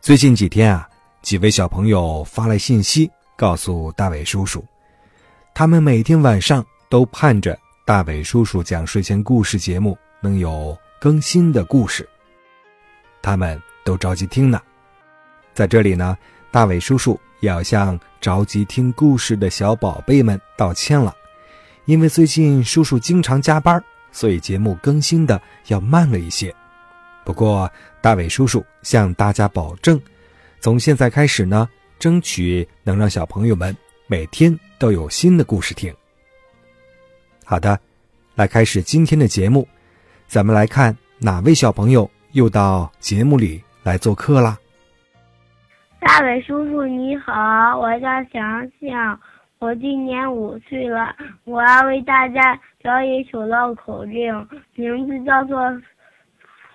最近几天啊，几位小朋友发来信息告诉大伟叔叔，他们每天晚上都盼着大伟叔叔讲睡前故事节目能有更新的故事，他们都着急听呢。在这里呢，大伟叔叔要向着急听故事的小宝贝们道歉了，因为最近叔叔经常加班，所以节目更新的要慢了一些。不过，大伟叔叔向大家保证，从现在开始呢，争取能让小朋友们每天都有新的故事听。好的，来开始今天的节目，咱们来看哪位小朋友又到节目里来做客啦？大伟叔叔你好，我叫翔翔，我今年五岁了，我要为大家表演一首绕口令，名字叫做。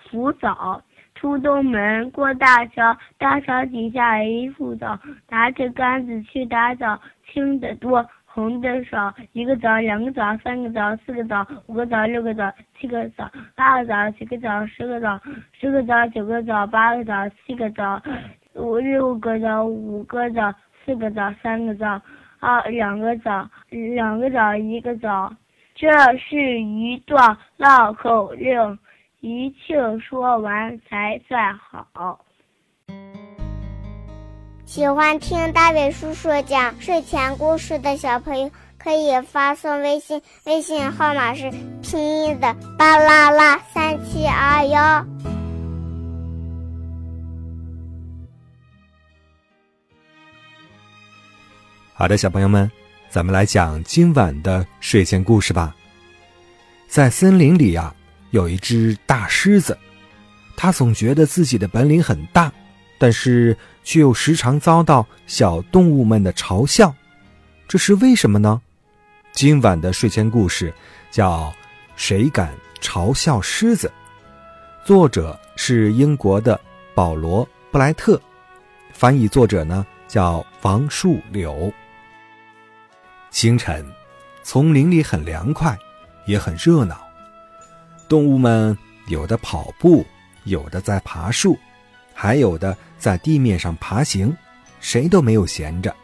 扶早，出东门过大桥，大桥底下一副枣，拿着杆子去打枣，青的多，红的少。一个枣，两个枣，三个枣，四个枣，五个枣，六个枣，七个枣，八个枣，九个枣，十个枣，十个枣，九个枣，八个枣，七个枣，五六个枣，五个枣，四个枣，三个枣，二两个枣，两个枣，一个枣。这是一段绕口令。一庆说完才算好。喜欢听大伟叔叔讲睡前故事的小朋友，可以发送微信，微信号码是拼音的巴啦啦三七二幺。好的，小朋友们，咱们来讲今晚的睡前故事吧。在森林里呀。有一只大狮子，它总觉得自己的本领很大，但是却又时常遭到小动物们的嘲笑，这是为什么呢？今晚的睡前故事叫《谁敢嘲笑狮子》，作者是英国的保罗·布莱特，翻译作者呢叫王树柳。清晨，丛林里很凉快，也很热闹。动物们有的跑步，有的在爬树，还有的在地面上爬行，谁都没有闲着。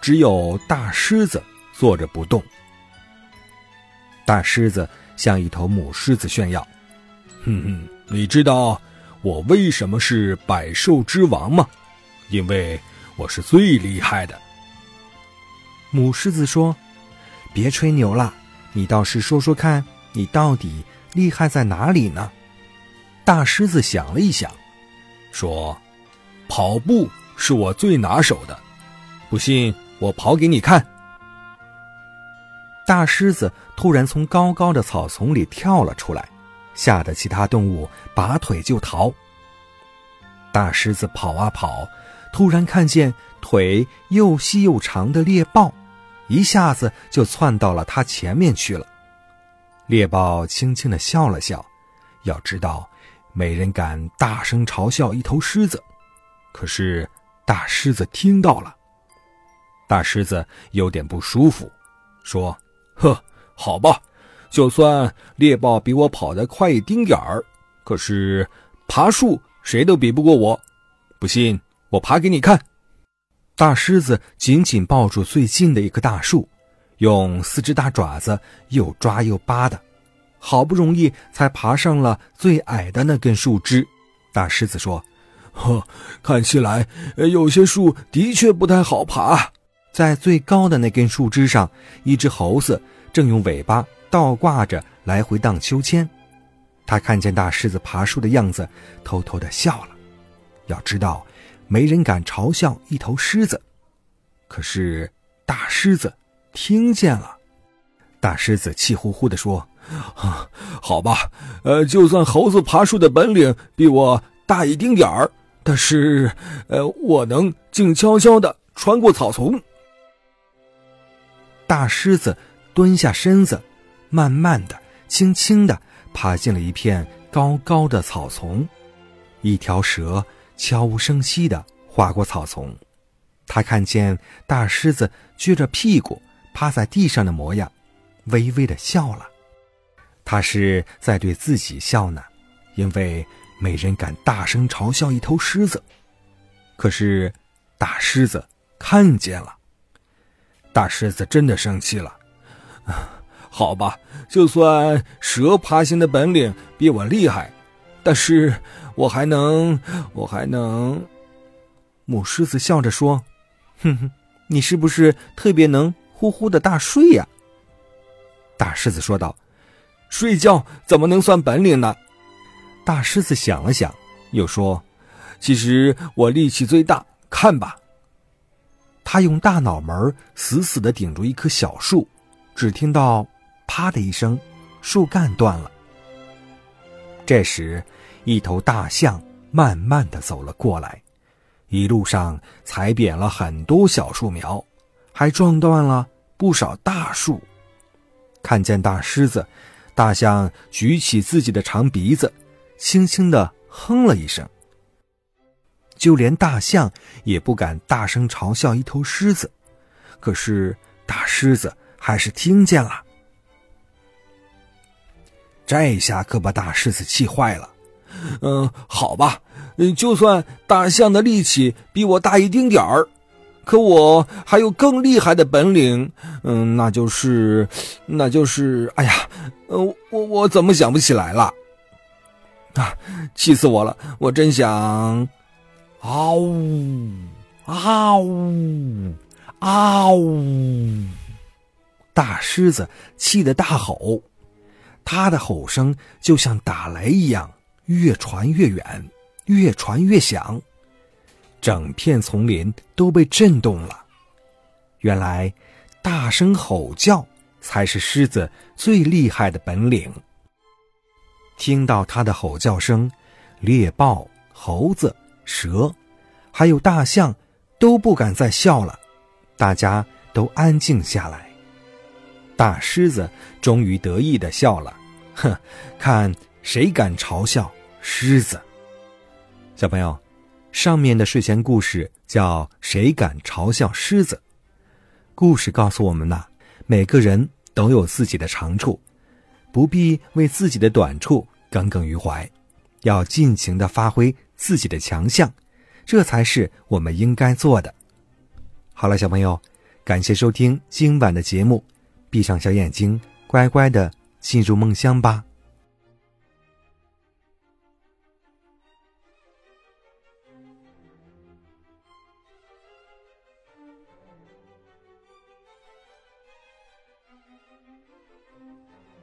只有大狮子坐着不动。大狮子向一头母狮子炫耀：“哼哼，你知道我为什么是百兽之王吗？因为我是最厉害的。”母狮子说：“别吹牛了，你倒是说说看，你到底……”厉害在哪里呢？大狮子想了一想，说：“跑步是我最拿手的，不信我跑给你看。”大狮子突然从高高的草丛里跳了出来，吓得其他动物拔腿就逃。大狮子跑啊跑，突然看见腿又细又长的猎豹，一下子就窜到了他前面去了。猎豹轻轻的笑了笑，要知道，没人敢大声嘲笑一头狮子。可是大狮子听到了，大狮子有点不舒服，说：“呵，好吧，就算猎豹比我跑得快一丁点儿，可是爬树谁都比不过我。不信，我爬给你看。”大狮子紧紧抱住最近的一棵大树。用四只大爪子又抓又扒的，好不容易才爬上了最矮的那根树枝。大狮子说：“呵，看起来有些树的确不太好爬。”在最高的那根树枝上，一只猴子正用尾巴倒挂着来回荡秋千。他看见大狮子爬树的样子，偷偷的笑了。要知道，没人敢嘲笑一头狮子。可是大狮子。听见了，大狮子气呼呼地说：“啊好吧，呃，就算猴子爬树的本领比我大一丁点儿，但是，呃，我能静悄悄的穿过草丛。大狮子蹲下身子，慢慢的、轻轻的爬进了一片高高的草丛。一条蛇悄无声息的划过草丛，他看见大狮子撅着屁股趴在地上的模样，微微的笑了。他是在对自己笑呢，因为没人敢大声嘲笑一头狮子。可是，大狮子看见了。大狮子真的生气了。好吧，就算蛇爬行的本领比我厉害，但是我还能，我还能。母狮子笑着说：“哼哼，你是不是特别能呼呼的大睡呀？”大狮子说道。睡觉怎么能算本领呢？大狮子想了想，又说：“其实我力气最大，看吧。”他用大脑门死死的顶住一棵小树，只听到“啪”的一声，树干断了。这时，一头大象慢慢的走了过来，一路上踩扁了很多小树苗，还撞断了不少大树。看见大狮子。大象举起自己的长鼻子，轻轻的哼了一声。就连大象也不敢大声嘲笑一头狮子，可是大狮子还是听见了。这下可把大狮子气坏了。嗯，好吧，就算大象的力气比我大一丁点儿。可我还有更厉害的本领，嗯，那就是，那就是，哎呀，呃，我我怎么想不起来了？啊，气死我了！我真想，啊呜，啊呜，啊呜！大狮子气得大吼，他的吼声就像打雷一样，越传越远，越传越响。整片丛林都被震动了。原来，大声吼叫才是狮子最厉害的本领。听到它的吼叫声，猎豹、猴子、蛇，还有大象都不敢再笑了，大家都安静下来。大狮子终于得意的笑了，哼，看谁敢嘲笑狮子。小朋友。上面的睡前故事叫《谁敢嘲笑狮子》。故事告诉我们呐，每个人都有自己的长处，不必为自己的短处耿耿于怀，要尽情的发挥自己的强项，这才是我们应该做的。好了，小朋友，感谢收听今晚的节目，闭上小眼睛，乖乖的进入梦乡吧。あっ。